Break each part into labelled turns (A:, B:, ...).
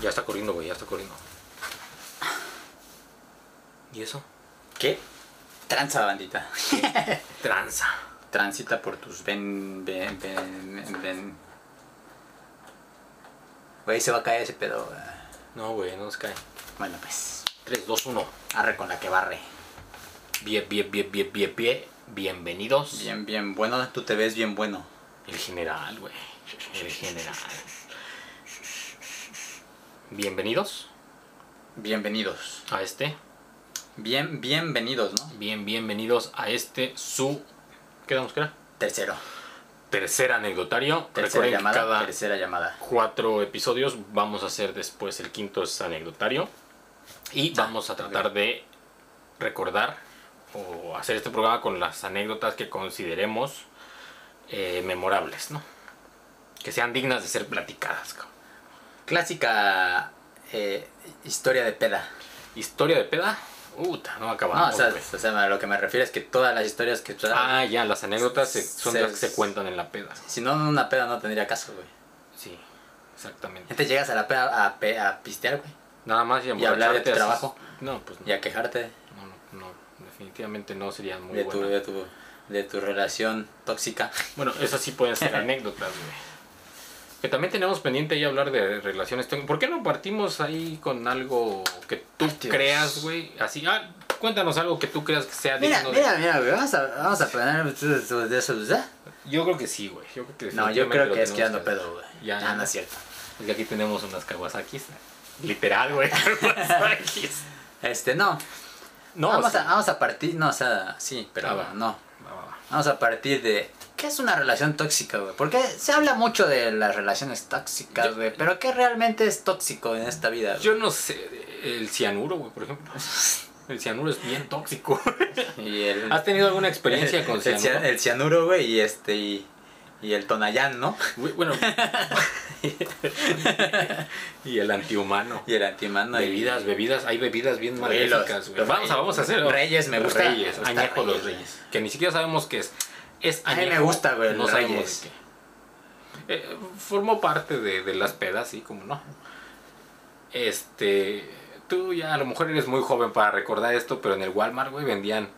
A: Ya está corriendo, güey, ya está corriendo. ¿Y eso?
B: ¿Qué? Tranza, bandita.
A: Tranza.
B: Transita por tus ven, ven, ven, ven. Güey, se va a caer ese pedo. güey.
A: No, güey, no nos cae.
B: Bueno, pues.
A: 3, 2, 1.
B: Arre con la que barre.
A: Bien, bien, bien, bien, bien, bien. Bienvenidos.
B: Bien, bien bueno. Tú te ves bien bueno.
A: El general, güey. El general. Bienvenidos
B: Bienvenidos.
A: a este.
B: Bien, bienvenidos, ¿no?
A: Bien, bienvenidos a este su. ¿Qué damos que era?
B: Tercero.
A: Tercer anecdotario.
B: Tercera
A: Recuerden que
B: llamada.
A: cada
B: Tercera llamada.
A: cuatro episodios vamos a hacer después el quinto es anecdotario. Y
B: Ah,
A: vamos a tratar de recordar o hacer este programa con las anécdotas que consideremos eh, memorables, ¿no? Que sean dignas de ser platicadas. cabrón.
B: Clásica eh, historia de peda.
A: Historia de peda. Uta, no
B: No,
A: acabamos.
B: o sea, o sea, a lo que me refiero es que todas las historias que...
A: ah, ya, las anécdotas se- son
B: se-
A: las que se cuentan en la peda.
B: Si no, una peda no tendría caso, güey.
A: Sí, exactamente.
B: Gente llegas a la peda a, pe- a pistear, güey.
A: Nada más y,
B: Y hablar de tu trabajo.
A: No, pues no.
B: Y a quejarte
A: No, no, no, definitivamente no sería muy
B: de tu,
A: buena.
B: de, tu, de tu relación tóxica.
A: Bueno, esas sí pueden ser anécdotas, güey. Que también tenemos pendiente ahí hablar de relaciones. ¿Por qué no partimos ahí con algo que tú
B: Dios.
A: creas, güey? Así, ah, cuéntanos algo que tú creas que sea
B: Mira,
A: digno
B: mira, mira, güey. Vamos a, vamos a poner de eso, ¿verdad?
A: de... Yo creo que sí, güey. Yo creo que
B: No, yo creo que es
A: tenemos
B: quedando pedo, güey.
A: Ya,
B: no es cierto.
A: Es que aquí tenemos unas Kawasakis. Literal, güey. Kawasakis.
B: Este, no.
A: No,
B: vamos,
A: o sea,
B: a, vamos a partir, no, o sea, sí, pero
A: Ah, va.
B: no.
A: va, va, va.
B: Vamos a partir de. ¿Qué es una relación tóxica, güey? Porque se habla mucho de las relaciones tóxicas, güey. Pero ¿qué realmente es tóxico en esta vida? güey?
A: Yo no sé, el cianuro, güey, por ejemplo. El cianuro es bien tóxico.
B: Y el,
A: ¿Has tenido alguna experiencia con
B: el,
A: cianuro?
B: el cianuro, güey, y este, y, y el tonayán, ¿no?
A: Bueno. y el antihumano.
B: Y el antimano. y-
A: Bebidas, bebidas, hay bebidas bien maléficas, güey. Vamos a, vamos a hacer.
B: Reyes, me gusta.
A: Reyes,
B: Me gusta
A: añejo los
B: Reyes,
A: reyes. Que ni siquiera sabemos qué es. Es
B: A mí me gusta, güey,
A: No sabemos de qué. Eh, formó parte de, de las pedas, sí, como no. Este. Tú ya a lo mejor eres muy joven para recordar esto, pero en el Walmart, güey, vendían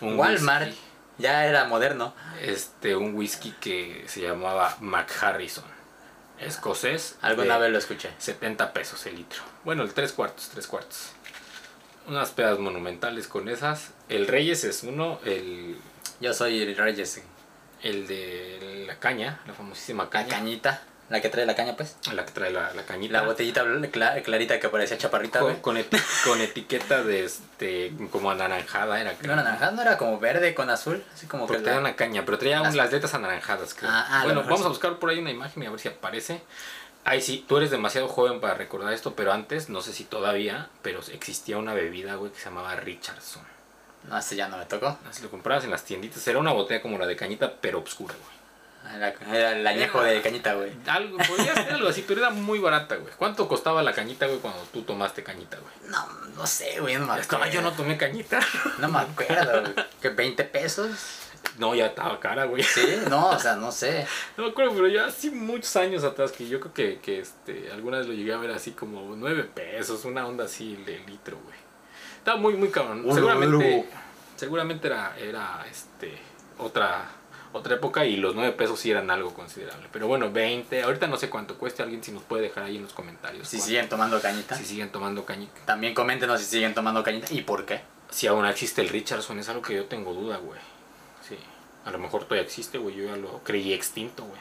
A: un
B: Walmart
A: whisky,
B: ya era moderno.
A: este, un whisky que se llamaba McHarrison. Escocés.
B: Alguna vez lo escuché.
A: 70 pesos el litro. Bueno, el 3 cuartos, 3 cuartos. Unas pedas monumentales con esas. El Reyes es uno, el,
B: Yo soy el Reyes.
A: El de la caña, la famosísima
B: La
A: caña.
B: cañita. La que trae la caña, pues.
A: La que trae la, la cañita.
B: La botellita bl- cla- clarita que parecía chaparrita,
A: con, con, eti- con etiqueta de este, como anaranjada era.
B: No era naranja, no era como verde con azul. Así como que.
A: Porque
B: la-
A: traía una caña, pero traía
B: Las-
A: las letras anaranjadas, creo.
B: Ah, ah,
A: bueno, vamos
B: sí.
A: a buscar por ahí una imagen y a ver si aparece. Ahí sí, tú eres demasiado joven para recordar esto, pero antes, no sé si todavía, pero existía una bebida, güey, que se llamaba Richardson.
B: No, este ya no me tocó.
A: Si lo comprabas en las tienditas, era una botella como la de cañita, pero oscura, güey.
B: Era, era el añejo de cañita, güey.
A: Algo, podría ser algo así, pero era muy barata, güey. ¿Cuánto costaba la cañita, güey, cuando tú tomaste cañita, güey?
B: No, no sé, güey. No me
A: Estaba,
B: acuerdo.
A: yo no tomé cañita.
B: No me acuerdo, güey. ¿Que 20 pesos?
A: No, ya estaba cara, güey.
B: Sí, no, o sea, no sé.
A: No me acuerdo, pero ya así muchos años atrás que yo creo que, que este, alguna vez lo llegué a ver así como 9 pesos, una onda así de litro, güey. Estaba muy, muy cabrón. Seguramente, seguramente era, era este, otra, otra época y los 9 pesos sí eran algo considerable. Pero bueno, 20, ahorita no sé cuánto cueste, alguien si nos puede dejar ahí en los comentarios.
B: Si
A: cuánto-
B: siguen tomando cañita.
A: si siguen tomando cañita.
B: También coméntenos si siguen tomando cañita y por qué.
A: Si aún existe el Richardson, es algo que yo tengo duda, güey. Sí. A lo mejor todavía existe, güey. Yo ya lo creí extinto, güey.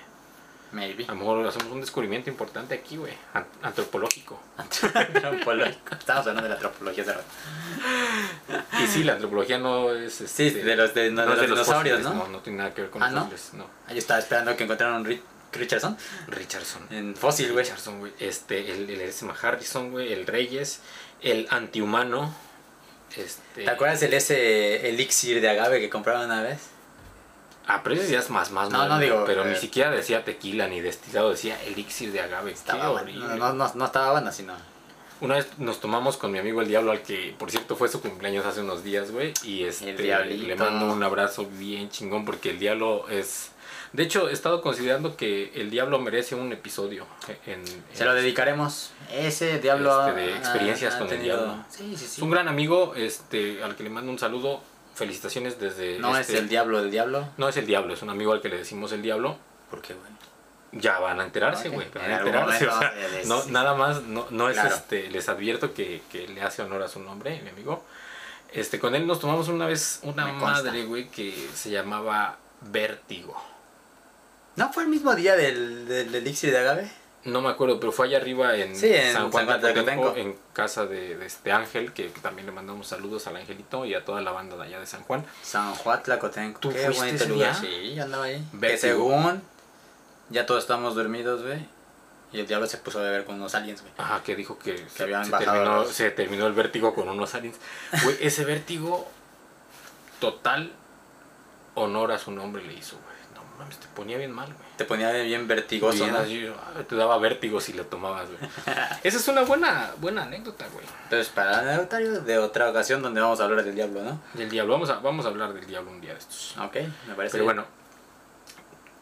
B: Maybe.
A: A lo mejor hacemos un descubrimiento importante aquí, güey. an- Antropológico.
B: Antropológico. Estamos hablando de la antropología hace rato.
A: Y sí, la antropología no es.
B: Sí,
A: este,
B: de los, de, no,
A: no
B: de
A: es
B: los dinosaurios,
A: fósiles,
B: ¿no?
A: No, no tiene nada que ver con
B: Ah,
A: los fósiles, no.
B: Ah, Yo estaba esperando que encontraran un Richardson
A: Richardson.
B: en fósil, güey.
A: Richardson, güey. Este, el, el S. Harrison, güey. El Reyes. El antihumano. Este.
B: ¿Te acuerdas el ese elixir de agave que compraron una vez?
A: Ah, pero ese ya es más, más
B: No, no digo,
A: Pero
B: eh,
A: ni siquiera decía tequila ni destilado, decía elixir de agave.
B: Estaba bueno.
A: horrible.
B: No, no, no, no estaba bueno, sino.
A: Una vez nos tomamos con mi amigo el Diablo, al que por cierto fue su cumpleaños hace unos días, güey. Y este, le mando un abrazo bien chingón porque el Diablo es... De hecho, he estado considerando que el Diablo merece un episodio en...
B: Se lo dedicaremos. Ese diablo
A: Este, de experiencias
B: ha
A: con el diablo.
B: Sí, sí,
A: Es
B: sí.
A: un gran amigo este, al que le mando un saludo. Felicitaciones desde...
B: No
A: este-
B: es el diablo del diablo.
A: No es el Diablo, es un amigo al que le decimos el Diablo.
B: ¿Por qué, güey?
A: Ya van a enterarse, güey. van
B: En
A: a enterarse.
B: momento
A: o sea,
B: se les-
A: no, nada más, no, no es
B: Claro.
A: este. Les advierto que, que le hace honor a su nombre, mi amigo. Este, con él nos tomamos una vez una
B: Me
A: madre, güey, que se llamaba Vértigo.
B: ¿No fue el mismo día del, del elixir de agave?
A: No me acuerdo, pero fue allá arriba en,
B: Sí, en
A: San Juan
B: San Juan
A: de Atenco, en casa de, de este Ángel, que, también le mandamos saludos al Angelito y a toda la banda de allá de San Juan.
B: San Juan Tlacotenco.
A: ¿Tú
B: Qué
A: fuiste
B: bonito
A: ese
B: lugar.
A: día?
B: Sí, yo andaba ahí. Que según ya todos estábamos dormidos, güey. Y el diablo se puso a beber con unos aliens, güey.
A: Ajá, que dijo que, se,
B: habían
A: se terminó,
B: los-
A: se terminó el vértigo con unos aliens. Güey, ese vértigo, total honor a su nombre le hizo, güey. Mames, te ponía bien mal, güey.
B: Te ponía bien vertigoso,
A: Bien
B: ¿no?
A: ah, te daba vértigo si lo tomabas, güey. Esa es una buena, buena anécdota, güey.
B: Entonces, para el de otra ocasión donde vamos a hablar del diablo, ¿no?
A: Del diablo, vamos a, vamos a hablar del diablo un día de estos.
B: Ok, me parece.
A: Pero
B: bien.
A: bueno,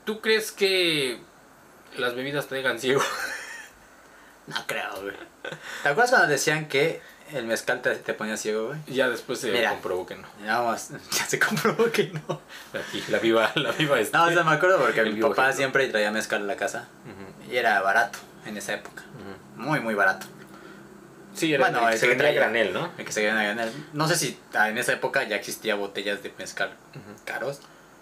A: ¿tú crees que las bebidas te dejan ciego?
B: No creo, güey. ¿Te acuerdas cuando decían que el mezcal te, te ponía ciego, güey?
A: ya después se
B: Mira.
A: comprobó que no.
B: Ya vamos, ya se comprobó que no.
A: La viva, la viva este.
B: No, o sea, me acuerdo porque mi papá
A: ejemplo.
B: siempre traía mezcal a la casa. Y era barato en esa época. Muy, muy barato.
A: Sí, era
B: Bueno,
A: el que se vendía granel, ¿no?
B: El que se gana ganar. No sé si ah, en esa época ya existía botellas de mezcal caros.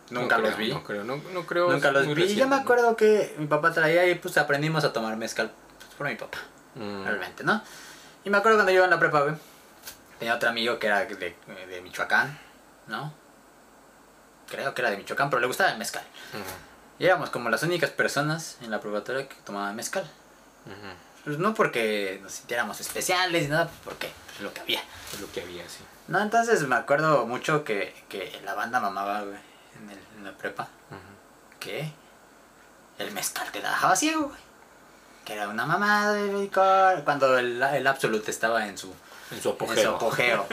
B: Nunca
A: No
B: los
A: creo,
B: vi.
A: No creo, no, no creo.
B: Nunca los vi. Y
A: reciente,
B: me acuerdo que mi papá traía y pues aprendimos a tomar mezcal pues, por mi papá.
A: Mm.
B: realmente, ¿no? Y me acuerdo cuando yo iba en la prepa, güey, tenía otro amigo que era de, de Michoacán, ¿no? Creo que era de Michoacán, pero le gustaba el mezcal.
A: Ujú,
B: Y éramos como las únicas personas en la preparatoria que tomaban mezcal. Pues no porque nos sintiéramos especiales ni nada, porque es lo que había.
A: Es lo que había, sí.
B: No, entonces me acuerdo mucho que, que la banda mamaba, güey, en, el- en la prepa, que el mezcal te dejaba ciego, güey. Que era una mamada de licor, cuando el, el Absolute estaba en su
A: En su apogeo.
B: En su apogeo.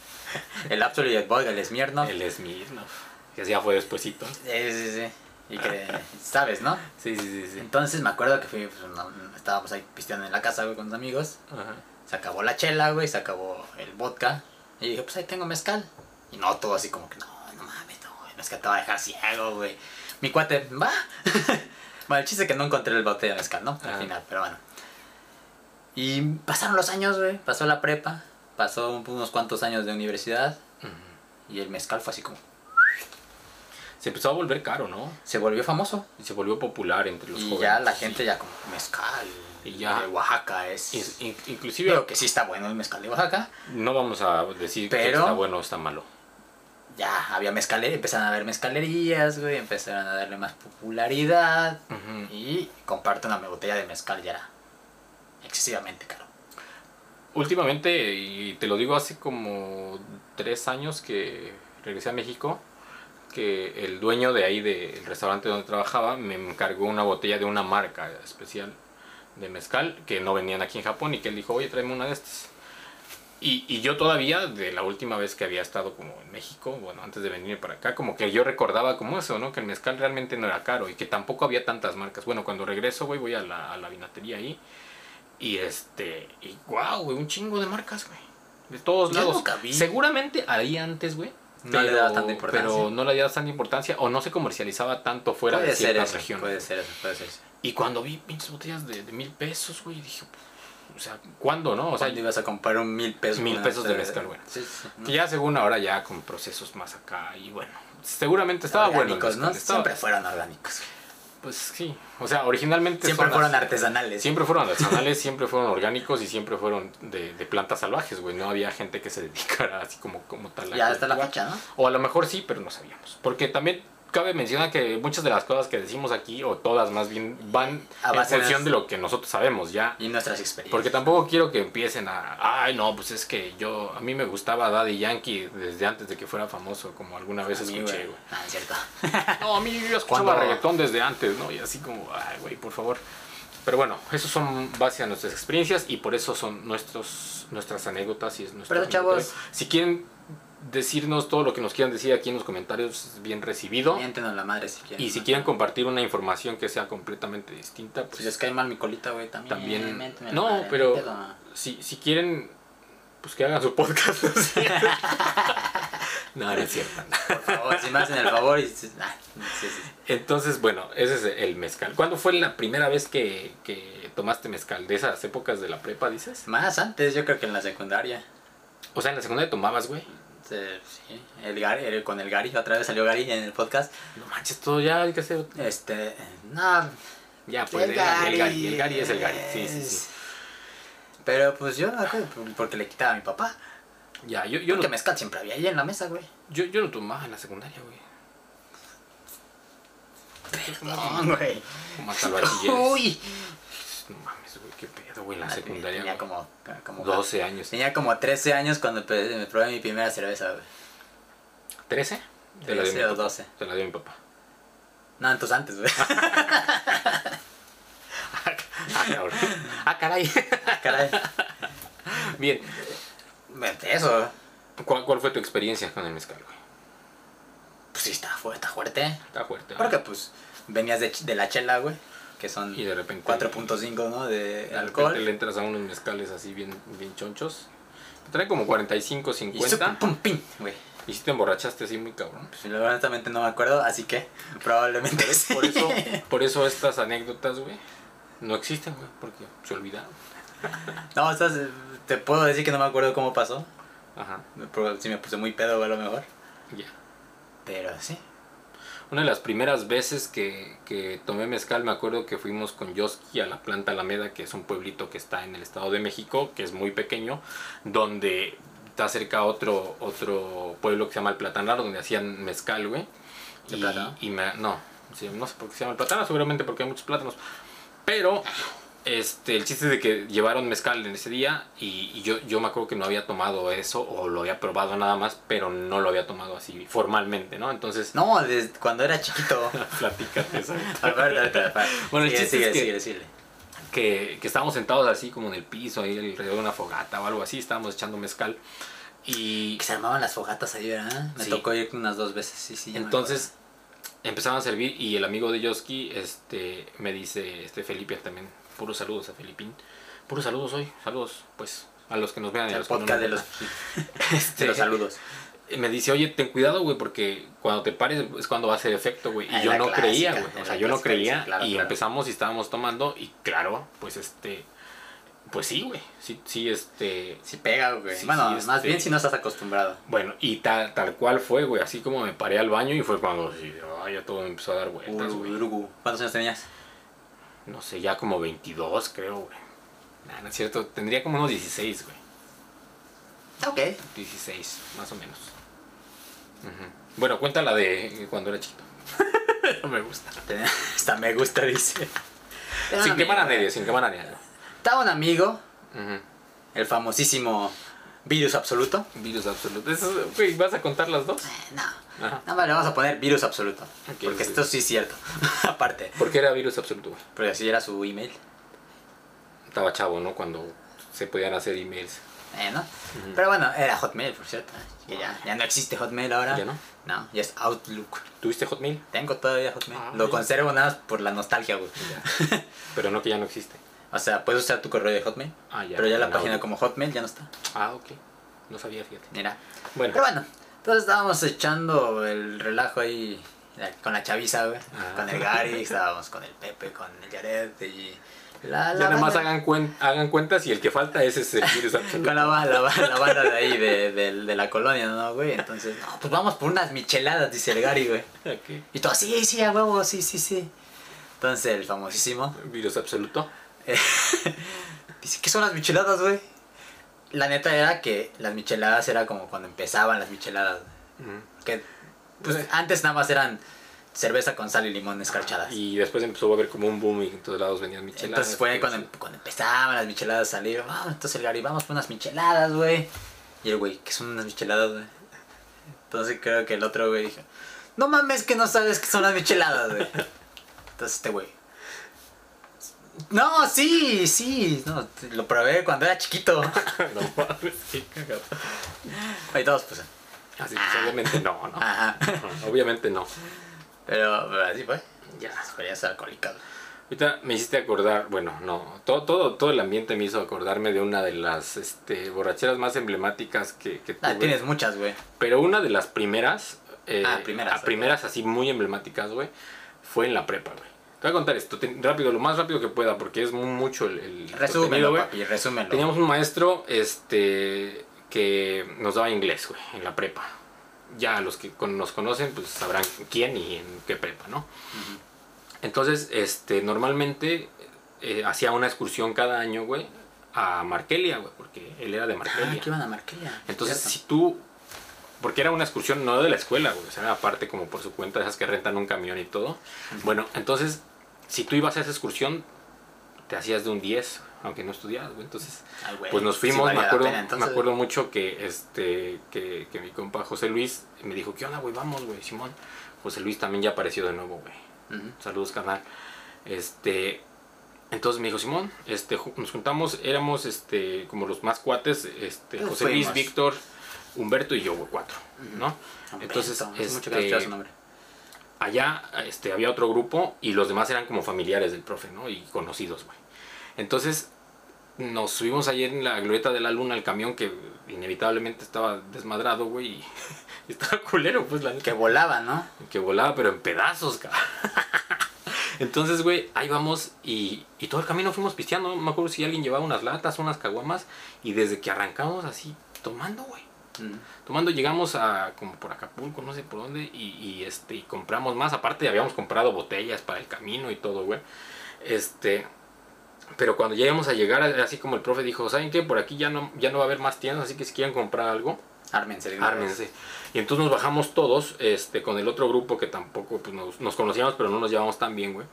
B: el Absolute y el vodka, el Smirnoff.
A: El Smirnoff. Que ya fue despuesito.
B: Sí, sí, sí. Y que, ¿sabes, no?
A: Sí, sí, sí, sí.
B: Entonces me acuerdo que fui, pues, no, estábamos ahí pisteando en la casa, güey, con los amigos.
A: Ajá.
B: Se acabó la chela, güey, se acabó el vodka. Y dije, pues ahí tengo mezcal. Y no, todo así como que, no, no mames, no, el mezcal te va a dejar ciego, güey. Mi cuate, va. bueno, el chiste es que no encontré el bote de mezcal, ¿no? Al
A: Ah.
B: final, pero bueno. Y pasaron los años, güey. Pasó la prepa. Pasó unos cuantos años de universidad.
A: Ujú.
B: Y el mezcal fue así como...
A: Se empezó a volver caro, ¿no?
B: Se volvió famoso.
A: Y se volvió popular entre los
B: y
A: jóvenes.
B: ya la gente ya como mezcal.
A: Y ya-
B: De Oaxaca es...
A: In- in- inclusive
B: Digo que sí está bueno el mezcal de Oaxaca.
A: no vamos a decir que
B: Pero-
A: está bueno o está malo.
B: Ya había mezcalería, empezaron a haber mezcalerías, güey. Empezaron a darle más popularidad. Y comparte una botella de mezcal ya era excesivamente caro.
A: Últimamente, y te lo digo hace como tres años que regresé a México, que el dueño de ahí del restaurante donde trabajaba me encargó una botella de una marca especial de mezcal que no venían aquí en Japón y que él dijo, oye, tráeme una de estas. Y, y yo todavía, de la última vez que había estado como en México, bueno, antes de venir para acá, como que yo recordaba como eso, ¿no? Que el mezcal realmente no era caro y que tampoco había tantas marcas. Bueno, cuando regreso, güey, voy a la, a la vinatería ahí y este, y wow, güey, un chingo de marcas, güey. De todos
B: Yo
A: lados. Seguramente ahí antes, güey.
B: No le daba tanta importancia.
A: Pero no le daba tanta importancia o no se comercializaba tanto fuera
B: puede
A: de
B: ser
A: ciertas
B: eso,
A: regiones.
B: puede ser eso, puede ser eso.
A: Y cuando vi pinches botellas de, de mil pesos, güey, dije, o sea, ¿cuándo, no? O sea,
B: ¿Cuándo ibas a comprar un mil pesos?
A: Mil pesos de mezcal, güey.
B: Sí, sí, ¿no?
A: que ya según ahora ya con procesos más acá y bueno, seguramente estaba bueno.
B: Orgánicos, ¿no?
A: estaba-
B: Siempre fueron orgánicos.
A: Pues sí, o sea, originalmente
B: Siempre
A: son
B: fueron
A: las-
B: artesanales.
A: Siempre fueron artesanales, siempre fueron orgánicos y siempre fueron de, de plantas salvajes, güey. No había gente que se dedicara así como, como tal.
B: Ya hasta la fecha, ¿no?
A: O a lo mejor sí, pero no sabíamos. Porque también cabe mencionar que muchas de las cosas que decimos aquí, o todas más bien, van
B: A
A: en función de lo que nosotros sabemos ya.
B: Y nuestras experiencias.
A: Porque tampoco quiero que empiecen a, ay no, pues es que yo, a mí me gustaba Daddy Yankee desde antes de que fuera famoso, como alguna vez
B: A
A: escuché,
B: güey.
A: güey.
B: Ah, es cierto.
A: No, a mí yo escuchaba
B: Cuando-
A: reggaetón desde antes, ¿no? Y así como, ay, güey, por favor. Pero bueno, esos son base a nuestras experiencias y por eso son nuestros, nuestras anécdotas y es nuestro
B: Pero, chavos-.
A: Si quieren decirnos todo lo que nos quieran decir aquí en los comentarios, es bien recibido.
B: Miéntenos la madre si quieren.
A: Y si quieren compartir una información que sea completamente distinta,
B: Si
A: pues
B: les cae mal mi colita, güey, también.
A: también... No,
B: madre,
A: pero si, si quieren, pues que hagan su podcast. ¿no? Sí. no, no es cierto.
B: Por favor, si me hacen el favor y... ah, sí.
A: Entonces, bueno, ese es el mezcal. ¿Cuándo fue la primera vez que, que tomaste mezcal? ¿De esas épocas de la prepa, dices?
B: Más antes, yo creo que en la secundaria.
A: O sea, en la secundaria tomabas, güey.
B: Sí, sí, el Gary, el- con el Gary, otra vez salió Gary en el podcast.
A: No manches, todo ya hay que hacer.
B: Este, no,
A: Ya, pues el, Gary, el Gary. El Gary es el Gary. Sí, sí, sí.
B: Pero pues yo porque le quitaba a mi papá.
A: Ya, yo, yo,
B: Porque
A: no,
B: mezcal siempre había ahí en la mesa, güey.
A: yo, yo no tomaba en la secundaria, güey.
B: No, güey.
A: Como hasta.
B: Uy.
A: No mames, güey, en la
B: Madre,
A: secundaria.
B: Tenía como, como
A: 12 años.
B: Tenía como 13 años cuando me probé mi primera cerveza, güey.
A: ¿13? Te la dio
B: 13
A: mi
B: o
A: papá.
B: 12.
A: Te la dio mi papá.
B: No, entonces antes, güey.
A: Ah, cabrón. Ah, caray.
B: Ah, Caray.
A: Bien.
B: Eso.
A: ¿Cuál, ¿Cuál fue tu experiencia con el mezcal, güey?
B: Pues sí, está fuerte, está fuerte.
A: Está fuerte.
B: Porque pues venías de, de la chela, güey. Que son
A: Y de repente.
B: 4.5, ¿no? De
A: De repente
B: alcohol.
A: le entras a unos mezcales así bien, bien chonchos. Trae como 45,
B: Y
A: 50.
B: sup, pum, pim, güey.
A: Y si te emborrachaste así muy cabrón.
B: Pues honestamente no me acuerdo, así que probablemente sí.
A: Por eso, por eso estas anécdotas, güey, no existen, güey, porque se olvidaron.
B: No, estás, te puedo decir que no me acuerdo cómo pasó.
A: Ajá,
B: sí me puse muy pedo, a lo mejor.
A: ya.
B: Pero sí.
A: Una de las primeras veces que, que tomé mezcal, me acuerdo que fuimos con Yoski a la planta Alameda, que es un pueblito que está en el Estado de México, que es muy pequeño, donde está cerca otro, otro pueblo que se llama El Platanar, donde hacían mezcal, güey.
B: ¿De
A: Y,
B: plátano?
A: y me, no, no sé por qué se llama El Platanar, seguramente porque hay muchos plátanos. Pero este, el chiste es de que llevaron mezcal en ese día y, y yo, yo me acuerdo que no había tomado eso o lo había probado nada más, pero no lo había tomado así formalmente, ¿no? Entonces,
B: No, desde cuando era chiquito.
A: platícate. Bueno, el
B: Sigue,
A: chiste
B: sigue,
A: es que-
B: sigue, sigue.
A: Que, que estábamos sentados así como en el piso, ahí alrededor de una fogata o algo así, estábamos echando mezcal. Y
B: Que se armaban las fogatas ahí, ¿verdad? Me
A: Sí.
B: tocó ir unas dos veces, sí, sí.
A: entonces empezaban a servir y el amigo de Yoski este, me dice, este Felipe también, puros saludos a Felipín. Puros saludos hoy, saludos pues a los que nos vean y a los
B: El
A: que no
B: podcast de los,
A: vean. Este,
B: de los saludos.
A: me dice, oye, ten cuidado, güey, porque cuando te pares es cuando va a hacer efecto, güey. Y
B: Ah,
A: yo no
B: clásica,
A: creía, güey. O sea, yo no creía.
B: claro,
A: y
B: claro.
A: empezamos y estábamos tomando. Y claro, pues este. Pues sí, güey. Sí, sí, este.
B: Sí pega, güey.
A: Sí,
B: bueno,
A: sí,
B: más
A: este-
B: bien si no estás acostumbrado.
A: Bueno, y tal, tal cual fue, güey. Así como me paré al baño y fue cuando sí, ya todo me empezó a dar vueltas, güey.
B: ¿Cuántos años tenías?
A: No sé, ya como 22, creo, güey. Nah, no es cierto. Tendría como unos 16, güey.
B: Ok.
A: 16, más o menos. Bueno, cuenta la de cuando era chiquito. no me gusta.
B: Hasta me gusta, dice.
A: Sin quemar a nadie, sin quemar a nadie.
B: Estaba un amigo, el famosísimo Virus Absoluto.
A: Virus absoluto. Eso, güey, ¿vas a contar las dos?
B: Eh, no.
A: Ajá.
B: Nada más le vamos a poner Virus Absoluto. Porque
A: sí.
B: esto sí es cierto. Aparte.
A: ¿Por qué era virus absoluto?
B: Porque así era su email.
A: Estaba chavo, ¿no? Cuando se podían hacer emails.
B: Eh, ¿no? Pero bueno, era Hotmail, por cierto. Que ya, ya no existe Hotmail ahora.
A: ¿Ya no?
B: No, ya es Outlook.
A: ¿Tuviste Hotmail?
B: Tengo todavía Hotmail.
A: Ah,
B: Lo
A: ya.
B: conservo nada más por la nostalgia, güey.
A: Pero no que ya no existe.
B: O sea, puedes usar tu correo de Hotmail.
A: Ah, ya.
B: pero ya la página como Hotmail ya no está.
A: Ah, ok. No sabía, fíjate.
B: Mira.
A: Bueno.
B: Pero bueno, entonces estábamos echando el relajo ahí la- con la chaviza, güey.
A: Ah.
B: Con el Gary, estábamos con el Pepe, con el Jared y la,
A: Ya nada más hagan, cuen- hagan cuentas y el que falta ese es el virus absoluto.
B: con la, la, la banda de ahí, de, de- de la colonia, ¿no, güey? Entonces, no, pues vamos por unas micheladas, dice el Gary, güey.
A: Ok.
B: Y todo, sí, sí, a huevo, sí, sí, sí. Entonces el famosísimo
A: Virus absoluto.
B: Eh, dice, ¿qué son las micheladas, güey? La neta era que las micheladas era como cuando empezaban las micheladas. Que pues, antes nada más eran cerveza con sal y limón escarchadas.
A: Y después empezó a haber como un boom y en todos lados venían micheladas.
B: entonces fue cuando,
A: sí.
B: cuando empezaban las micheladas a salir. "Ah, entonces el Gary, vamos por unas micheladas, güey. Y el güey, ¿qué son unas micheladas, güey? Entonces creo que el otro güey dijo, no mames que no sabes qué son las micheladas, güey. Entonces este güey, No, sí, sí. No, lo probé cuando era chiquito.
A: no mames, qué cagado.
B: Ahí todos, pues.
A: Así pues, obviamente no, ¿no?
B: Ajá.
A: Obviamente no.
B: Pero, pero así fue. Ya, experiencias alcohólicas.
A: Ahorita me hiciste acordar, bueno, no, todo, todo, todo el ambiente me hizo acordarme de una de las este, borracheras más emblemáticas que, que
B: Ah,
A: tuve.
B: tienes muchas, güey.
A: Pero una de las primeras, eh,
B: Ah, primeras,
A: a primeras así muy emblemáticas, güey, fue en la prepa, güey. Te voy a contar esto, te- rápido, lo más rápido que pueda, porque es mu- mucho el, el
B: Resúmelo, papi, resúmelo.
A: Teníamos un maestro este, que nos daba inglés, güey, en la prepa. Ya los que nos conocen, pues sabrán quién y en qué prepa, ¿no? Entonces, este, normalmente eh, hacía una excursión cada año, güey, a Markelia, güey, porque él era de
B: Ah,
A: Markelia.
B: que iban a Marquelia.
A: Entonces,
B: Cierto.
A: si tú. Porque era una excursión no de la escuela, güey. O sea, era aparte como por su cuenta, esas que rentan un camión y todo. Bueno, entonces, si tú ibas a esa excursión, te hacías de un 10, aunque no estudiabas, güey. Entonces,
B: güey,
A: pues nos fuimos, me acuerdo,
B: pena, entonces.
A: me acuerdo mucho que este que, que mi compa José Luis me dijo, ¿qué onda, güey? Vamos, güey, Simón. José Luis también ya apareció de nuevo, güey. Saludos, carnal. Este, entonces me dijo, Simón, este, nos juntamos, éramos este, como los más cuates, este, José Luis. Víctor, Humberto y yo, güey, cuatro, ¿no?
B: Humberto,
A: Entonces,
B: hace mucho que
A: este,
B: su nombre.
A: Allá este, había otro grupo y los demás eran como familiares del profe, ¿no? Y conocidos, güey. Entonces nos subimos ayer en la glorieta de la luna al camión que inevitablemente estaba desmadrado, güey. Y, y estaba culero, pues la.
B: Que volaba, ¿no?
A: Que volaba, pero en pedazos, cabrón. Entonces, güey, ahí vamos y, y todo el camino fuimos pisteando. No me acuerdo si alguien llevaba unas latas, unas caguamas. Y desde que arrancamos así, tomando, güey. Tomando llegamos a como por Acapulco, no sé por dónde, y, y, este y compramos más. Aparte habíamos comprado botellas para el camino y todo, güey. Este, pero cuando llegamos a llegar, así como el profe dijo, ¿saben qué? Por aquí ya no, ya no va a haber más tiendas, así que si quieren comprar algo,
B: Ármense.
A: ármense. Y entonces nos bajamos todos, este, con el otro grupo que tampoco pues, nos, nos conocíamos, pero no nos llevamos tan bien, güey.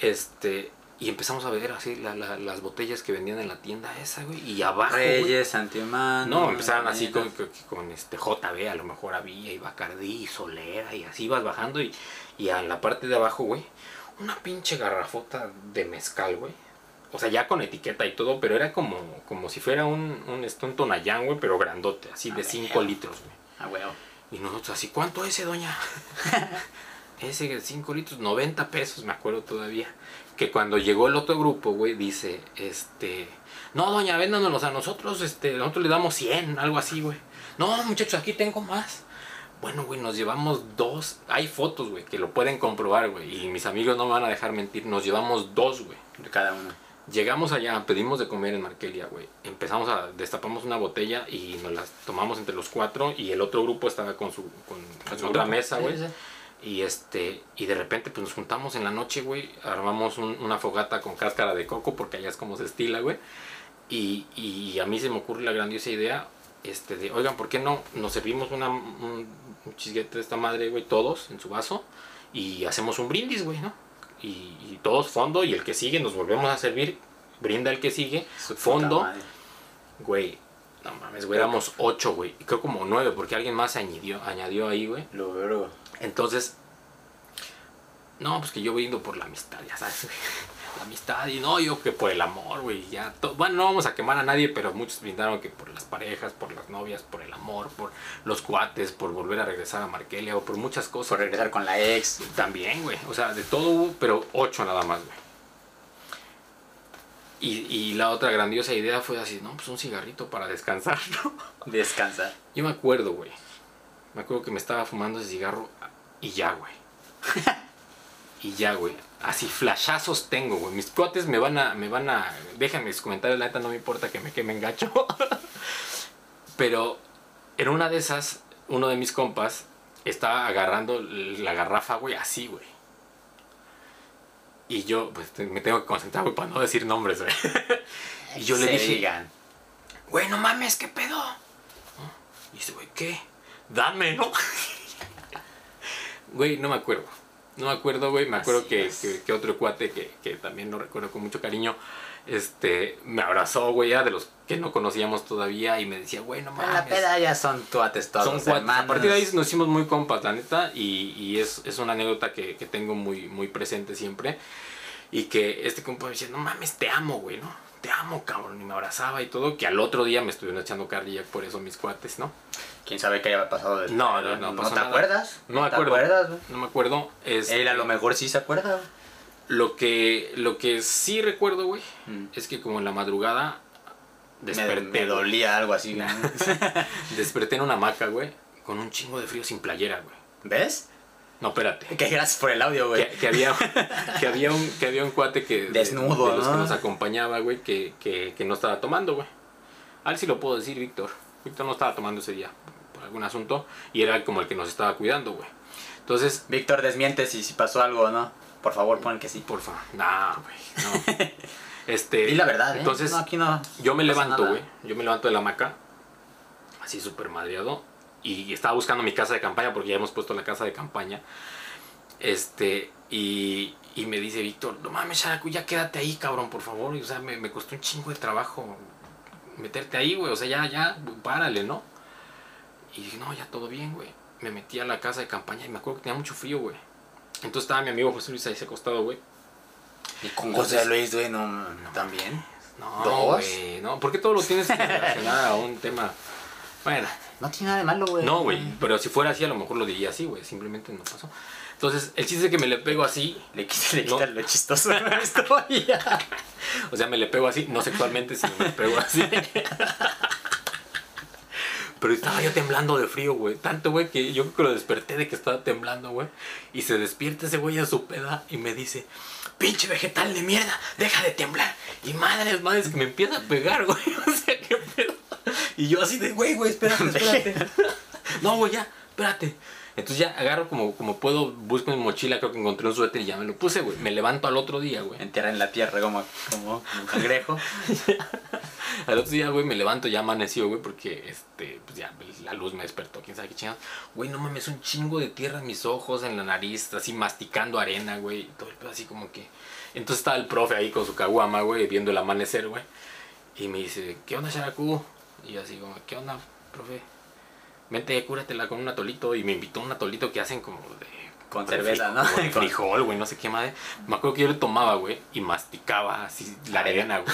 A: Este, y empezamos a ver así la- la- las botellas que vendían en la tienda esa, güey. Y abajo, güey,
B: Reyes, Antihumano.
A: no, empezaron así con, con, con, este JB, a lo mejor había, y Bacardí, y Solera, y así ibas bajando, y, y a la parte de abajo, güey, una pinche garrafota de mezcal, güey. O sea, ya con etiqueta y todo, pero era como, como si fuera un, un, este, un Tonayán, güey, pero grandote, así de 5
B: güey.
A: litros, güey.
B: Ah, huevo.
A: Y nosotros así, ¿cuánto ese, doña? ese de 5 litros, 90 pesos, me acuerdo todavía. Que cuando llegó el otro grupo, güey, dice, este, no, doña, véndanos a nosotros, este, nosotros le damos 100, algo así, güey. No, muchachos, aquí tengo más. Bueno, güey, nos llevamos dos. Hay fotos, güey, que lo pueden comprobar, güey. Y mis amigos no me van a dejar mentir. Nos llevamos dos, güey.
B: De cada uno.
A: Llegamos allá, pedimos de comer en Markelia, güey. Empezamos a destapamos una botella y nos las tomamos entre los cuatro y el otro grupo estaba con su con, con
B: su
A: otra
B: grupo.
A: mesa,
B: Sí,
A: güey.
B: sí.
A: Y este y de repente pues nos juntamos en la noche, güey, armamos un- una fogata con cáscara de coco porque allá es como se estila, güey. Y, y a mí se me ocurre la grandiosa idea este de, oigan, ¿por qué no nos servimos una, un, un chisguete de esta madre, güey, todos en su vaso y hacemos un brindis, güey, ¿no? Y, y todos fondo y el que sigue nos volvemos a servir, brinda el que sigue,
B: Su
A: fondo, güey. No mames, güey, éramos ocho, güey. y Creo como nueve, porque alguien más se añadió, añadió ahí, güey.
B: Lo veo.
A: Entonces, no, pues que yo brindo por la amistad, ya sabes, güey. La amistad, y no, yo que por el amor, güey. Ya, bueno, no vamos a quemar a nadie, pero muchos brindaron que por las parejas, por las novias, por el amor, por los cuates, por volver a regresar a Markelia o por muchas cosas.
B: Por regresar con la ex.
A: También, güey. O sea, de todo hubo, pero ocho nada más, güey. Y, y la otra grandiosa idea fue así, no, pues un cigarrito para descansar, ¿no?
B: Descansar.
A: Yo me acuerdo, güey. Me acuerdo que me estaba fumando ese cigarro y ya, güey. y ya, güey. Así flashazos tengo, güey. Mis cuates me van a, me van a. Déjenme sus comentarios, la neta no me importa que me quemen gacho. Pero en una de esas, uno de mis compas estaba agarrando la garrafa, güey, así, güey. Y yo, pues me tengo que concentrar, para no decir nombres, güey. y yo le dije,
B: digan.
A: güey, no mames, ¿qué pedo? Y dice, güey, ¿qué? Dame, ¿no? güey, no me acuerdo. No me acuerdo, güey. Me acuerdo que, que, que otro cuate que, que también lo recuerdo con mucho cariño, este, me abrazó, güey, era de los que no conocíamos todavía y me decía, güey, no
B: En
A: mames.
B: la peda ya son tuates todos.
A: Son cuates.
B: hermanos.
A: A partir de ahí nos hicimos muy compas, la neta, y, y es, es una anécdota que, que tengo muy, muy presente siempre. Y que este compa me decía, no mames, te amo, güey, ¿no? Te amo, cabrón. Y me abrazaba y todo. Que al otro día me estuvieron echando cardillac por eso mis cuates, ¿no?
B: ¿Quién sabe qué haya pasado? después?
A: No, no, no
B: ¿No te
A: nada.
B: acuerdas?
A: No me
B: te
A: acuerdo.
B: acuerdas? güey?
A: No me acuerdo. Este,
B: Él a lo mejor sí se acuerda.
A: Lo que, lo que sí recuerdo, güey,
B: Mm.
A: es que como en la madrugada desperté,
B: me dolía algo así.
A: desperté en una hamaca, güey, con un chingo de frío sin playera, güey.
B: ¿Ves?
A: No, espérate.
B: Que gracias por el audio, güey.
A: Que, que había, que, había un, que había un cuate que... de-
B: Desnudo,
A: de los que
B: ¿no?
A: nos acompañaba, güey, que, que, que no estaba tomando, güey. A él sí lo puedo decir, Víctor. Víctor no estaba tomando ese día por algún asunto y era como el que nos estaba cuidando, güey. Entonces,
B: Víctor, desmiente si, si pasó algo o no. Por favor, pon que sí.
A: porfa. Nah, güey, no. Este,
B: Di la verdad, ¿eh?
A: Entonces,
B: no, aquí no.
A: Yo me levanto, güey. Yo me levanto de la hamaca, así súper madreado. Y estaba buscando mi casa de campaña, porque ya hemos puesto la casa de campaña. Este, y, y me dice Víctor, no mames, Sharaku, ya quédate ahí, cabrón, por favor. Y, o sea, me, me costó un chingo de trabajo meterte ahí, güey. O sea, ya, ya, párale, ¿no? Y dije, no, ya todo bien, güey. Me metí a la casa de campaña y me acuerdo que tenía mucho frío, güey. Entonces estaba mi amigo José Luis ahí acostado, güey.
B: Y con
A: Entonces-
B: José Luis, güey, no, también.
A: No,
B: ¿Dos?
A: güey, no. ¿Por qué todo lo tienes que relacionar a un tema? Bueno,
B: No tiene nada de malo, güey.
A: no, güey. Pero si fuera así, a lo mejor lo diría así, güey. Simplemente no pasó. Entonces, el chiste es que me le pego así.
B: Le quita, le
A: No.
B: quita lo chistoso de la historia.
A: O sea, me le pego así, no sexualmente, sino me le pego así. Pero estaba yo temblando de frío, güey. Tanto, güey, que yo creo que lo desperté de que estaba temblando, güey. Y se despierta ese güey a su peda y me dice, pinche vegetal de mierda, deja de temblar. Y madres, madres, que me empieza a pegar, güey. O sea, qué pedo. Y yo así de, güey, güey, espérate, espérate. no, güey, ya, espérate. Entonces ya agarro como, como puedo, busco en mi mochila, creo que encontré un suéter y ya me lo puse, güey. Me levanto al otro día, güey.
B: Entierra en la tierra como, como, como un cangrejo.
A: Al otro día, güey, me levanto, ya amaneció, güey, porque, este, pues ya, la luz me despertó, quién sabe qué chingados. Güey, no mames, un chingo de tierra en mis ojos, en la nariz, así masticando arena, güey, y todo el pedo así como que... Entonces estaba el profe ahí con su caguama, güey, viendo el amanecer, güey. Y me dice, ¿qué onda, Sharaku? Y yo así como, ¿qué onda, profe? Vente, cúratela con un atolito. Y me invitó un atolito que hacen como de...
B: Con cerveza,
A: frijol,
B: ¿no?
A: de frijol, güey, no sé qué madre. Me acuerdo que yo le tomaba, güey, y masticaba así la arena, güey.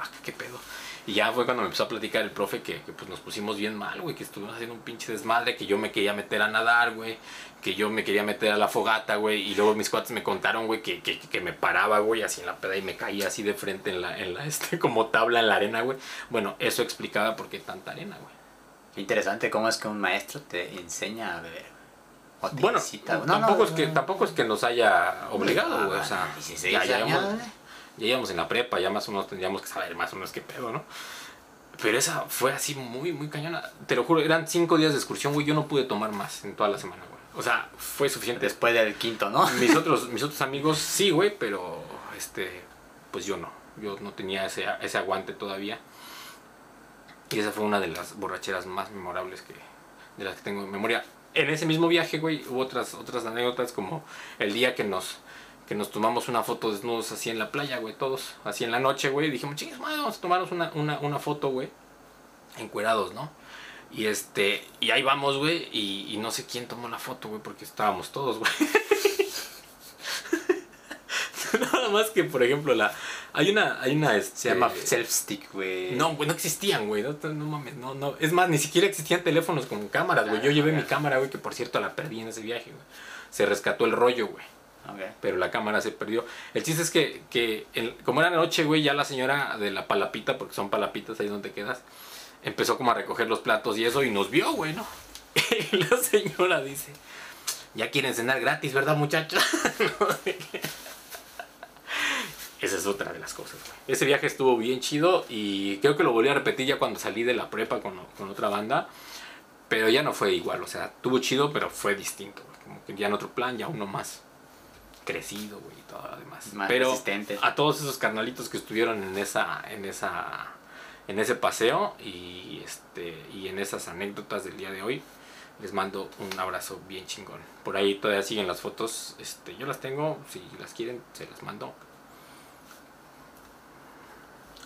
A: "Ah, ¿Qué pedo? Y ya fue cuando me empezó a platicar el profe que, que, pues nos pusimos bien mal, güey, que estuvimos haciendo un pinche desmadre, que yo me quería meter a nadar, güey, que yo me quería meter a la fogata, güey, y luego mis cuates me contaron, güey, que, que, que me paraba, güey, así en la peda y me caía así de frente en la, en la, este, como tabla en la arena, güey. Bueno, eso explicaba por qué tanta arena, güey.
B: Interesante cómo es que un maestro te enseña a beber. O te
A: Bueno,
B: incita. No,
A: tampoco,
B: no,
A: es que,
B: no.
A: tampoco es que nos haya obligado, güey, o sea,
B: 16
A: ya, ya. Ya íbamos en la prepa, ya más o menos tendríamos que saber más o menos qué pedo, ¿no? Pero esa fue así muy, muy cañona. Te lo juro, eran cinco días de excursión, güey. Yo no pude tomar más en toda la semana, güey. O sea, fue suficiente.
B: Después del quinto, ¿no?
A: Mis otros, mis otros amigos sí, güey, pero este, pues yo no. Yo no tenía ese, ese aguante todavía. Y esa fue una de las borracheras más memorables que, de las que tengo en memoria. En ese mismo viaje, güey, hubo otras, otras anécdotas como el día que nos, que nos tomamos una foto desnudos así en la playa, güey, todos, así en la noche, güey. Dijimos, chingues, madre, vamos a tomarnos una, una, una foto, güey, encuerados, ¿no? Y este, y ahí vamos, güey, y, y no sé quién tomó la foto, güey, porque estábamos todos, güey. Nada más que, por ejemplo, la, hay una, hay una, este,
B: Se llama self-stick, güey.
A: no, güey, no existían, güey. No, no mames, no, no. Es más, ni siquiera existían teléfonos con cámaras, güey. Yo llevé mi cámara, güey, que por cierto la perdí en ese viaje, güey. Se rescató el rollo, güey. Pero la cámara se perdió. El chiste es que, que como era noche, güey, ya la señora de la palapita, porque son palapitas ahí donde quedas, empezó como a recoger los platos y eso y nos vio, güey, ¿no? La señora dice, ya quieren cenar gratis, ¿verdad, muchachos? Esa es otra de las cosas, güey. Ese viaje estuvo bien chido y creo que lo volví a repetir ya cuando salí de la prepa con, con otra banda. Pero ya no fue igual, o sea, estuvo chido, pero fue distinto. Como que ya en otro plan, ya uno más crecido, güey, y todo lo demás.
B: Más
A: pero
B: resistente.
A: a todos esos carnalitos que estuvieron en esa, en esa, en ese paseo y este, y en esas anécdotas del día de hoy, les mando un abrazo bien chingón. Por ahí todavía siguen las fotos, este, yo las tengo, si las quieren, se las mando.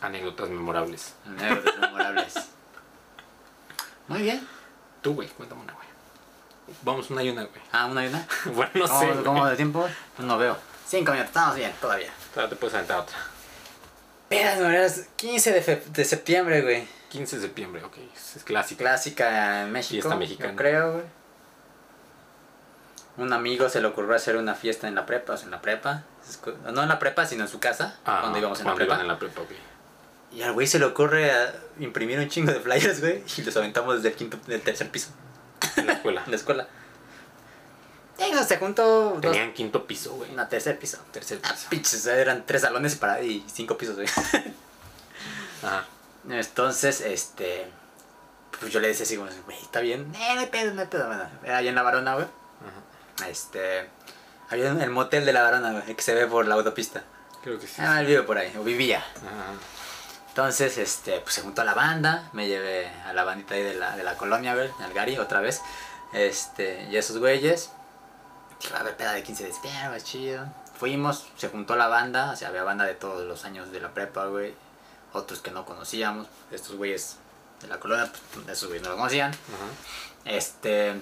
A: Anécdotas memorables.
B: Anécdotas memorables. Muy bien.
A: Tú, güey, cuéntame una, güey. Vamos una y una, güey.
B: Ah, una y una.
A: Bueno, no
B: ¿Cómo,
A: sé. güey.
B: ¿Cómo de tiempo? No veo. Cinco minutos, estamos bien, todavía.
A: Todavía te puedes aventar otra.
B: Pedas memorables, 15 de, de septiembre, güey.
A: 15 de septiembre, ok. Es clásico.
B: Clásica en México.
A: Fiesta mexicana.
B: Yo creo, güey. Un amigo se le ocurrió hacer una fiesta en la prepa, o sea, en la prepa. No en la prepa, sino en su casa,
A: Ah,
B: cuando íbamos en la prepa.
A: en la prepa, ok.
B: Y al güey se le ocurre a imprimir un chingo de flyers, güey, y los aventamos desde el quinto, del tercer piso,
A: En la escuela.
B: en la escuela. Y se juntó dos,
A: Tenían quinto piso, güey.
B: no, tercer piso.
A: Tercer
B: Ah,
A: piso.
B: pinches, eran tres salones para y cinco pisos, güey.
A: Ajá.
B: Entonces, este. Pues yo le decía así como, güey, está bien. Eh, no hay pedo, no hay pedo. Bueno, era allá en la varona, güey.
A: Ajá.
B: Este. Había el motel de la varona, güey, que se ve por la autopista.
A: Creo que sí.
B: Ah, él vive por ahí, o vivía.
A: Ajá.
B: Entonces, este, pues se juntó a la banda, me llevé a la bandita ahí de la, de la colonia, güey, al Gary otra vez. Este, y esos güeyes. Dije, a ver, peda de 15 de güey, chido. Fuimos, se juntó la banda, o sea, había banda de todos los años de la prepa, güey. Otros que no conocíamos, estos güeyes de la colonia, pues esos güeyes no lo conocían. Este.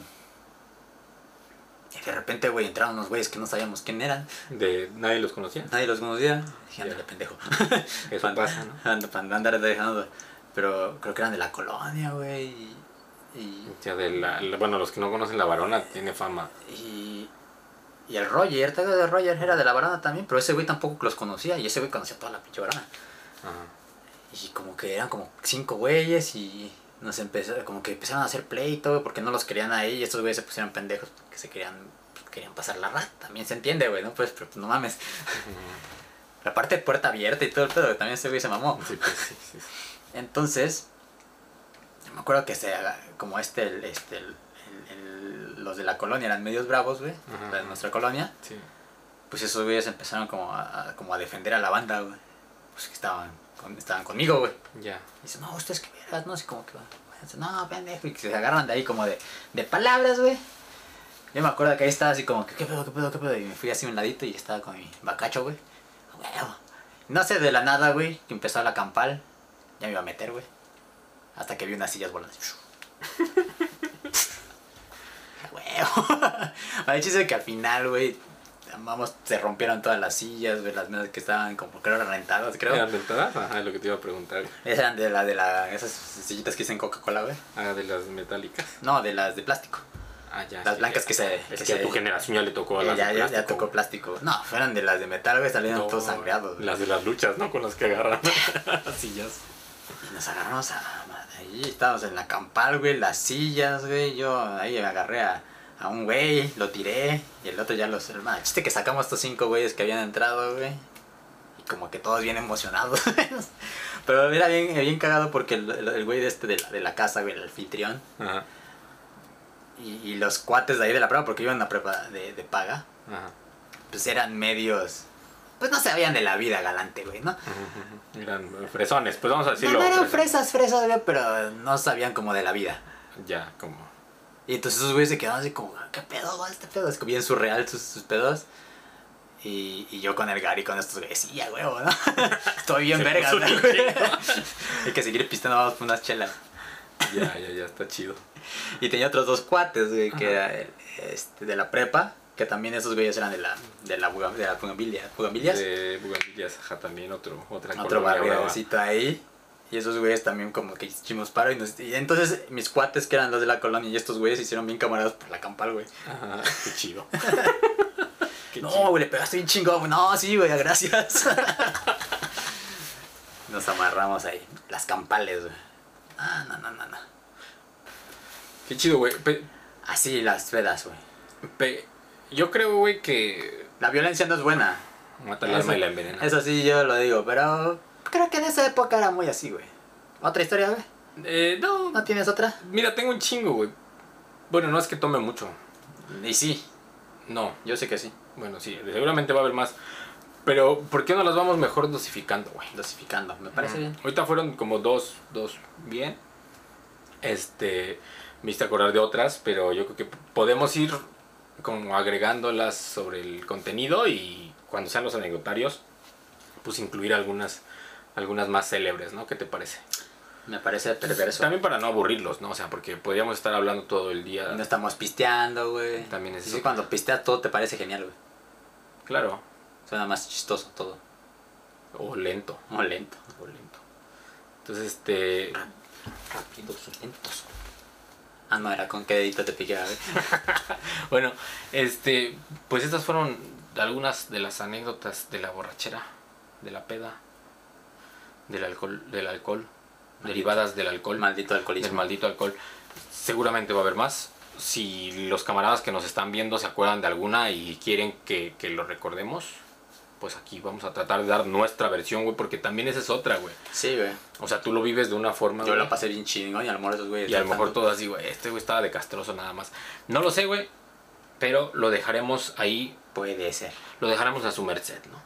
B: Y de repente, güey, entraron unos güeyes que no sabíamos quién eran.
A: De, nadie los conocía.
B: Nadie los conocía. Dije, ándale, pendejo.
A: Eso
B: Pan-
A: pasa, ¿no?
B: Anda, para andar dejando. Pero creo que eran de la colonia, güey. Y, y,
A: Ya de la, bueno, los que no conocen la varona tiene fama.
B: y, y el Roger, te de Roger, era de la varona también. Pero ese güey tampoco los conocía. Y ese güey conocía toda la pinche varona.
A: Ajá.
B: Y como que eran como cinco güeyes y nos empezó, como que empezaron a hacer pleito, porque no los querían ahí y estos güeyes se pusieron pendejos porque se querían, querían pasar la rata. También se entiende, güey, ¿no? Pues, pero pues, no mames. La parte de puerta abierta y todo el pedo, también ese güey se mamó.
A: Sí, pues sí, sí. sí.
B: Entonces, me acuerdo que se, como este, el- este, el- los de la colonia eran medios bravos, güey, de nuestra colonia,
A: Sí.
B: pues esos güeyes empezaron como a, a- como a defender a la banda, güey. Pues que estaban, con- estaban conmigo, güey.
A: Ya.
B: Y dice, no, ustedes que verás, no sé cómo que No, pendejo. Y que se agarran de ahí como de, de palabras, güey. Yo me acuerdo que ahí estaba así como que, ¿qué pedo, qué pedo, qué pedo? Y me fui así a un ladito y estaba con mi bacacho, güey. No sé, de la nada, güey, que empezó la campal. Ya me iba a meter, güey. Hasta que vi unas sillas volando. A huevo. El chiste que al final, güey, vamos, se rompieron todas las sillas, güey, las mesas que estaban como creo rentadas, creo.
A: ¿Eran dentadas? Ajá, es lo que te iba a preguntar.
B: Eran de la de la esas sillitas que dicen Coca-Cola, güey.
A: Ah, de las metálicas.
B: No, de las de plástico.
A: Ah, ya.
B: Las
A: sí,
B: blancas
A: ya.
B: que se-
A: Es
B: que
A: que, a tu generación ya le tocó a las
B: ya,
A: de
B: ya, tocó plástico. No, fueron de las de metal, güey, salieron
A: No,
B: todos sangreados.
A: Las de las luchas, ¿no? Con las que agarran las sillas.
B: Y nos agarramos a ahí, estábamos en la campal, güey, las sillas, güey. Yo ahí me agarré a, a un güey, lo tiré. Y el otro ya los. hermano, el chiste que sacamos estos cinco güeyes que habían entrado, güey. Y como que todos bien emocionados. Pero era bien, bien cagado porque el, el- el güey de este de la, de la casa, güey, el anfitrión.
A: Ajá.
B: Y, y los cuates de ahí de la prepa, porque iban a prepa de, de paga.
A: Ajá.
B: pues eran medios. Pues no sabían de la vida galante, güey, ¿no?
A: Eran fresones, pues vamos a decirlo.
B: no eran fresas, fresas, güey, pero no sabían como de la vida.
A: Ya, como.
B: Y entonces esos güeyes se quedaban así como, ¿qué pedo, güey? Este pedo. Es como bien surreal sus, sus pedos. Y, y yo con el Gary con estos güeyes, sí, a huevo, ¿no? Estoy bien verga, güey. Hay que seguir pisteando vamos por unas chelas.
A: Ya, ya, ya, está chido.
B: Y tenía otros dos cuates, güey, que era el- este, de la prepa, que también esos güeyes eran de la, de la, buga- de la bugambilia, bugambilias.
A: De Bugambillas, ajá, también otro, otra
B: otro barriocito ahí. Y esos güeyes también como que hicimos paro y, nos- y entonces mis cuates que eran los de la colonia y estos güeyes se hicieron bien camaradas por la campal, güey.
A: Ajá, qué chido. Qué
B: No,
A: chido.
B: güey, le pegaste bien chingón. No, sí, güey, gracias. Nos amarramos ahí. Las campales, güey. Ah, no, no, no, no.
A: Qué chido, güey. Pe-
B: Así las pedas, güey.
A: yo creo, güey, que
B: La violencia no es buena.
A: mata el alma y la envenena.
B: Eso sí, yo lo digo, pero creo que en esa época era muy así, güey. ¿Otra historia, güey?
A: Eh, no,
B: ¿No tienes otra?
A: mira, tengo un chingo, güey. Bueno, no es que tome mucho.
B: Y sí,
A: No,
B: yo sé que sí.
A: bueno, sí, seguramente va a haber más. Pero, ¿por qué no las vamos mejor dosificando, güey?
B: Dosificando, me parece
A: Ujú.
B: bien.
A: Ahorita fueron como dos, dos bien. Este, me hice acordar de otras, pero yo creo que podemos ir como agregándolas sobre el contenido y cuando sean los anecdotarios, pues incluir algunas, algunas más célebres, ¿no? ¿Qué te parece?
B: Me parece perverso.
A: También para no aburrirlos, ¿no? O sea, porque podríamos estar hablando todo el día.
B: No estamos pisteando, güey.
A: También es
B: Sí,
A: eso.
B: cuando pisteas todo te parece genial, güey.
A: Claro.
B: Suena más chistoso todo.
A: O lento.
B: O lento.
A: O lento. Entonces, este.
B: Rápidos o lentos. Ah, no, era con qué dedito te piqué, a ver.
A: Bueno, este. Pues estas fueron algunas de las anécdotas de la borrachera, de la peda, del alcohol, del alcohol, derivadas del alcohol.
B: Maldito
A: del
B: alcoholismo.
A: maldito alcohol. Seguramente va a haber más. Si los camaradas que nos están viendo se acuerdan de alguna y quieren que, que lo recordemos, pues aquí vamos a tratar de dar nuestra versión, güey, porque también esa es otra, güey.
B: Sí, güey.
A: O sea, tú lo vives de una forma,
B: Yo
A: güey,
B: la pasé bien chingón y a lo mejor esos güeyes.
A: y a lo mejor todo así, güey, este güey estaba de castroso nada más. No lo sé, güey, pero lo dejaremos ahí,
B: Puede ser.
A: lo dejaremos a su merced, ¿no?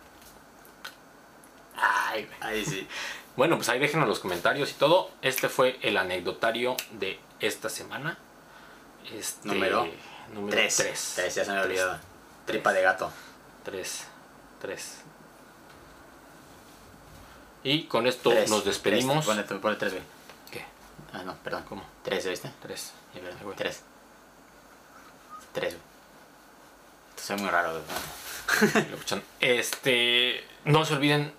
A: Ay, güey.
B: Ahí sí.
A: Bueno, pues ahí déjenos los comentarios y todo. Este fue el anecdotario de esta semana. Este,
B: Número
A: número
B: Tres.
A: tres.
B: Tres, ya se me
A: Tres.
B: olvidado. Tripa de gato.
A: Tres. Tres. Y con esto
B: Tres.
A: nos despedimos.
B: Tres. Ponle, ponle tres, güey.
A: ¿Qué?
B: Ah, no, perdón.
A: ¿Cómo?
B: Tres, ¿viste?
A: Tres.
B: Sí, perdón.
A: Ay, güey.
B: Tres. Tres, güey. Esto es muy raro, güey.
A: Este. No se olviden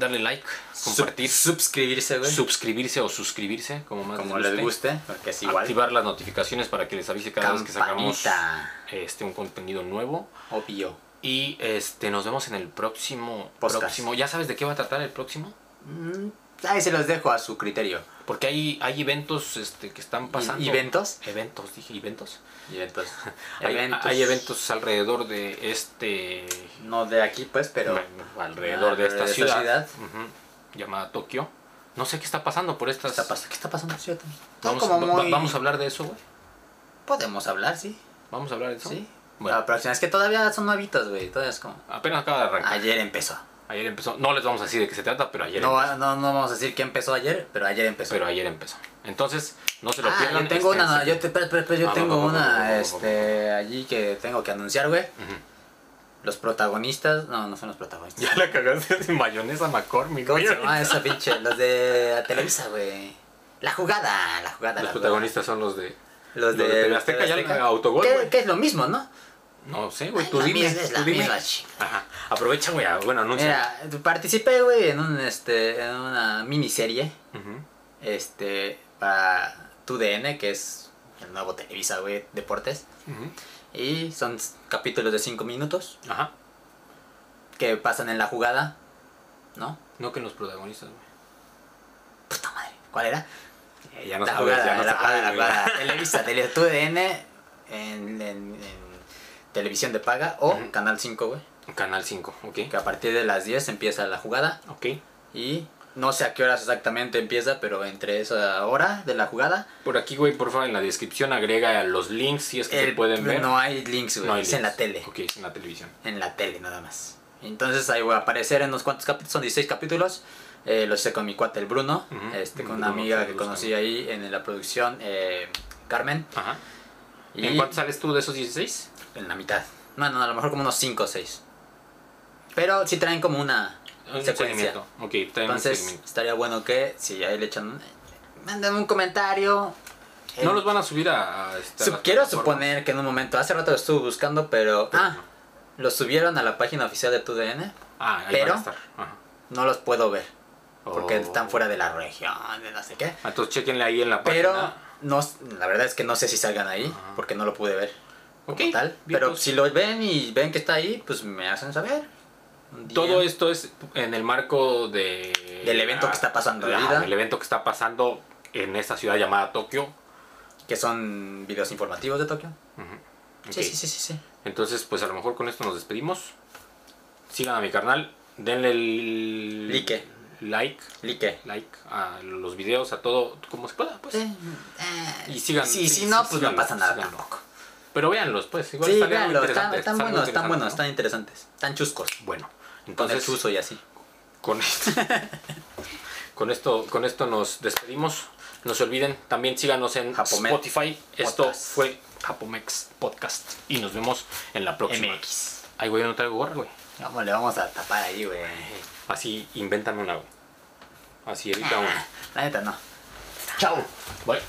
A: darle like, compartir,
B: Sub- suscribirse, güey.
A: suscribirse o suscribirse, como más
B: Como les guste, porque es igual.
A: Activar las notificaciones para que les avise cada vez que sacamos este, un contenido nuevo.
B: Obvio.
A: Y este nos vemos en el próximo
B: Podcast.
A: próximo. ¿Ya sabes de qué va a tratar el próximo?
B: Mm, Ahí se los dejo a su criterio.
A: Porque hay, hay eventos este, que están pasando.
B: ¿Y- ¿Eventos?
A: Eventos, dije eventos.
B: Eventos.
A: Hay, hay eventos alrededor de este.
B: No de aquí, pues, pero.
A: alrededor de esta
B: de esta
A: ciudad,
B: ciudad.
A: llamada Tokio. No sé qué está pasando por
B: ¿Qué
A: estas.
B: está, pas- ¿Qué está pasando? Sí, Está
A: Vamos,
B: como
A: va-
B: muy-
A: vamos a hablar de eso, güey.
B: Podemos hablar, sí.
A: Vamos a hablar de eso.
B: Sí.
A: Bueno.
B: La próxima es que todavía son nuevitos, güey. Todavía es como.
A: Apenas acaba de arrancar.
B: Ayer empezó.
A: Ayer empezó. No les vamos a decir de qué se trata, pero ayer
B: No,
A: empezó.
B: no, no vamos a decir que empezó ayer, pero ayer empezó.
A: Pero ayer empezó. Entonces, no se lo
B: ah,
A: pierdan.
B: yo tengo una, yo, te, yo
A: Ah,
B: tengo
A: va, va,
B: una,
A: va,
B: este, allí que tengo que anunciar, güey. Los protagonistas, no, no son los protagonistas.
A: Ya la cagaste de mayonesa McCormick.
B: ¿Cómo se llama esa pinche? Los de Televisa, güey. La jugada, la jugada.
A: Los
B: la
A: protagonistas son los de.
B: Los de,
A: los de Azteca, ya
B: Azteca.
A: Autogol,
B: que es lo mismo, ¿no?
A: No sé, güey. Tú dime.
B: es la
A: dime. Ajá. Aprovecha, güey. Bueno, anuncia.
B: Mira, participé, güey, en un, este, en una miniserie,
A: Ujú.
B: este, para TUDN, que es el nuevo Televisa, güey, deportes. Y son capítulos de 5 minutos
A: Ajá.
B: que pasan en la jugada, ¿no?
A: No que los protagonistas, güey.
B: Puta madre. ¿Cuál era?
A: Eh, ya no
B: la
A: sabes,
B: jugada,
A: ya no
B: la jugada, la. Televisa, Tele, TUDN en, en, en televisión de paga o. Canal 5, güey.
A: Canal 5, ok.
B: Que a partir de las 10 empieza la jugada
A: Ok.
B: y no sé a qué horas exactamente empieza, pero entre esa hora de la jugada
A: Por aquí, güey, por favor, en la descripción agrega los links si es que se
B: el-
A: pueden ver.
B: no hay links, güey.
A: No hay
B: es en la tele.
A: Ok, es en la televisión.
B: En la tele nada más. Entonces ahí voy a aparecer en unos cuantos capítulos, son 16 capítulos. Eh, lo hice con mi cuate el Bruno, este, con una amiga que conocí ahí en la producción, eh, Carmen.
A: Ajá.
B: Y
A: ¿En cuánto sales tú de esos 16?
B: En la mitad. No, no, a lo mejor como unos 5 o 6. Pero sí traen como una
A: Un
B: secuencia.
A: traen
B: Entonces estaría bueno que si ahí le echan un... Manden un comentario.
A: No
B: Eh,
A: los van a subir a... a esta- las
B: quiero suponer que en un momento, hace rato lo estuve buscando, pero...
A: Pero
B: ah, los subieron a la página oficial de TUDN.
A: Ah, ahí
B: pero-
A: van a estar. Ajá.
B: No los puedo ver. Porque
A: Oh.
B: están fuera de la región, de no sé qué.
A: Ah, Entonces chequenle ahí en la
B: Pero
A: página.
B: no, la verdad es que no sé si salgan ahí,
A: Ajá.
B: porque no lo pude ver. Como tal. Pero
A: pues.
B: si lo ven y ven que está ahí, pues me hacen saber.
A: Todo esto es en el marco de...
B: Del evento que está pasando
A: del evento que está pasando en esta ciudad llamada Tokio.
B: Que son videos informativos de Tokio. Sí, sí, sí, sí, sí.
A: Entonces, pues a lo mejor con esto nos despedimos. Sigan a mi carnal. Denle el...
B: Like.
A: Like.
B: Like.
A: Like a los videos, a todo, como se pueda, pues.
B: Eh, eh,
A: Y sigan-
B: Sí,
A: sí,
B: si no,
A: sí,
B: pues no pasa nada
A: síganlo.
B: tampoco.
A: Pero véanlos, pues. Igual
B: Sí,
A: estaría muy
B: véanlo, están, están buenos, están buenos,
A: ¿no?
B: están interesantes. Están chuscos.
A: Bueno,
B: Con el
A: entonces
B: chuzo y así.
A: con esto, con esto, con esto nos despedimos. No se olviden, también síganos en
B: Japomet
A: Spotify. Esto
B: Podcast.
A: fue Japomex Podcast y nos vemos en la próxima.
B: MX.
A: Ay, güey, no traigo gorra, güey.
B: Vamos, le vamos a tapar ahí, güey.
A: Así, invéntame una, güey. Así, ahorita una.
B: La neta no.
A: Chao. Bye.